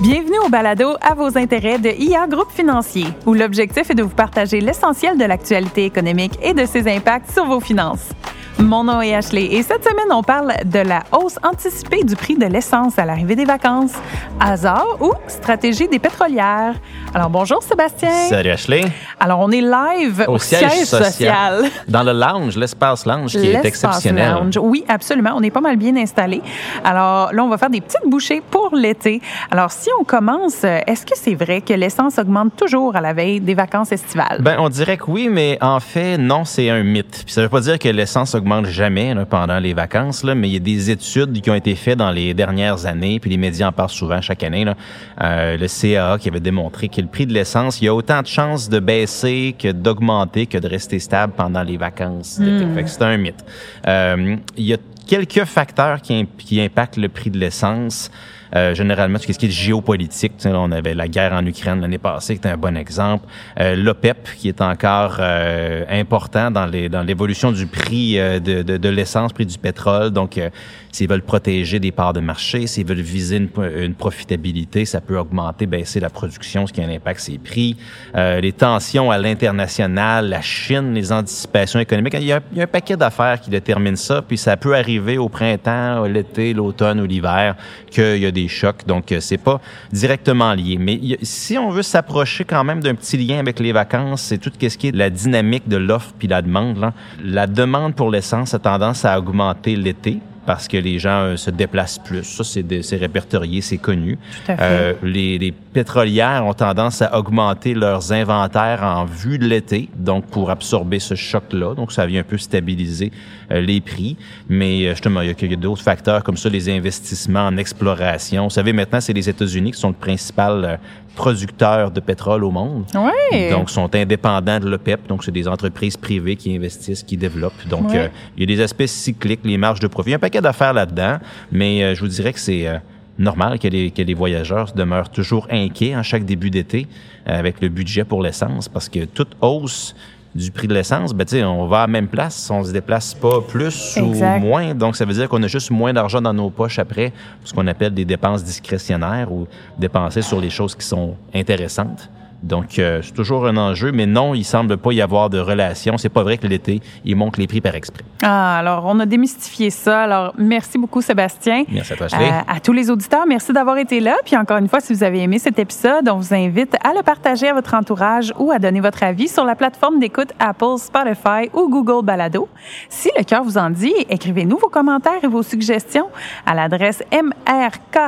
Bienvenue au balado à vos intérêts de IA Groupe Financier, où l'objectif est de vous partager l'essentiel de l'actualité économique et de ses impacts sur vos finances. Mon nom est Ashley et cette semaine, on parle de la hausse anticipée du prix de l'essence à l'arrivée des vacances, hasard ou stratégie des pétrolières? Alors bonjour Sébastien. Salut Ashley. Alors on est live au, siège, social. Dans le lounge, l'espace lounge qui est exceptionnel. Lounge. Oui, absolument. On est pas mal bien installé. Alors là, on va faire des petites bouchées pour l'été. Alors si on commence, est-ce que c'est vrai que l'essence augmente toujours à la veille des vacances estivales? Ben on dirait que oui, mais en fait, non, c'est un mythe. Puis ça veut pas dire que l'essence augmente jamais pendant les vacances, là, mais il y a des études qui ont été faites dans les dernières années, puis les médias en parlent souvent chaque année. Là. Euh, le CAA qui avait démontré que le prix de l'essence, il y a autant de chances de baisser que d'augmenter que de rester stable pendant les vacances. Fait que c'est un mythe. Euh, il y a quelques facteurs qui, qui impactent le prix de l'essence. Euh, généralement, tout ce qui est géopolitique, on avait la guerre en Ukraine l'année passée, qui était un bon exemple. Euh, L'OPEP, qui est encore euh, important dans les dans l'évolution du prix euh, de, de, de l'essence, prix du pétrole. Donc, euh, s'ils veulent protéger des parts de marché, s'ils veulent viser une, une, profitabilité, ça peut augmenter, baisser la production, ce qui a un impact sur les prix. les tensions à l'international, la Chine, les anticipations économiques, il y a, il y a un paquet d'affaires qui déterminent ça, puis ça peut arriver au printemps, l'été, l'automne ou l'hiver, qu'il y a des chocs. Donc, euh, c'est pas directement lié. Mais si on veut s'approcher quand même d'un petit lien avec les vacances, c'est tout ce qui est la dynamique de l'offre puis la demande. La demande pour l'essence a tendance à augmenter l'été parce que les gens euh, se déplacent plus. Ça, c'est répertorié, c'est connu. Euh, les, les, pétrolières ont tendance à augmenter leurs inventaires en vue de l'été, donc pour absorber ce choc-là. Donc, ça vient un peu stabiliser euh, les prix. Mais euh, justement, il y a, d'autres facteurs comme ça, les investissements en exploration. Vous savez, maintenant, c'est les États-Unis qui sont le principal producteur de pétrole au monde. Oui. Donc, sont indépendants de l'OPEP. Donc, c'est des entreprises privées qui investissent, qui développent. Donc, il y a des aspects cycliques, les marges de profit. Il y a un paquet d'affaires là-dedans, mais euh, je vous dirais que c'est euh, normal que les, que les voyageurs demeurent toujours inquiets en chaque début d'été euh, avec le budget pour l'essence, parce que toute hausse du prix de l'essence, ben, on va à la même place, on se déplace pas plus ou moins. Donc, ça veut dire qu'on a juste moins d'argent dans nos poches après, ce qu'on appelle des dépenses discrétionnaires ou dépenser sur les choses qui sont intéressantes. Donc, euh, c'est toujours un enjeu, mais non, il semble pas y avoir de relation. C'est pas vrai que l'été, il monte les prix par exprès. Ah, alors, on a démystifié ça. Alors, merci beaucoup, Sébastien. Merci à toi, euh, à tous les auditeurs, merci d'avoir été là. Puis encore une fois, si vous avez aimé cet épisode, on vous invite à le partager à votre entourage ou à donner votre avis sur la plateforme d'écoute Apple, Spotify ou Google Balado. Si le cœur vous en dit, écrivez-nous vos commentaires et vos suggestions à l'adresse mrk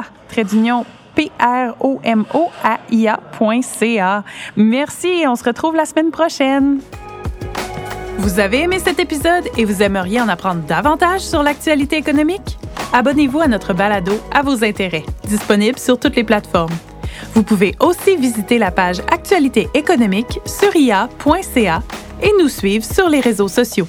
P-R-O-M-O-A-I-A.ca. Merci et on se retrouve la semaine prochaine. Vous avez aimé cet épisode et vous aimeriez en apprendre davantage sur l'actualité économique? Abonnez-vous à notre balado à vos intérêts, disponible sur toutes les plateformes. Vous pouvez aussi visiter la page Actualité économique sur ia.ca et nous suivre sur les réseaux sociaux.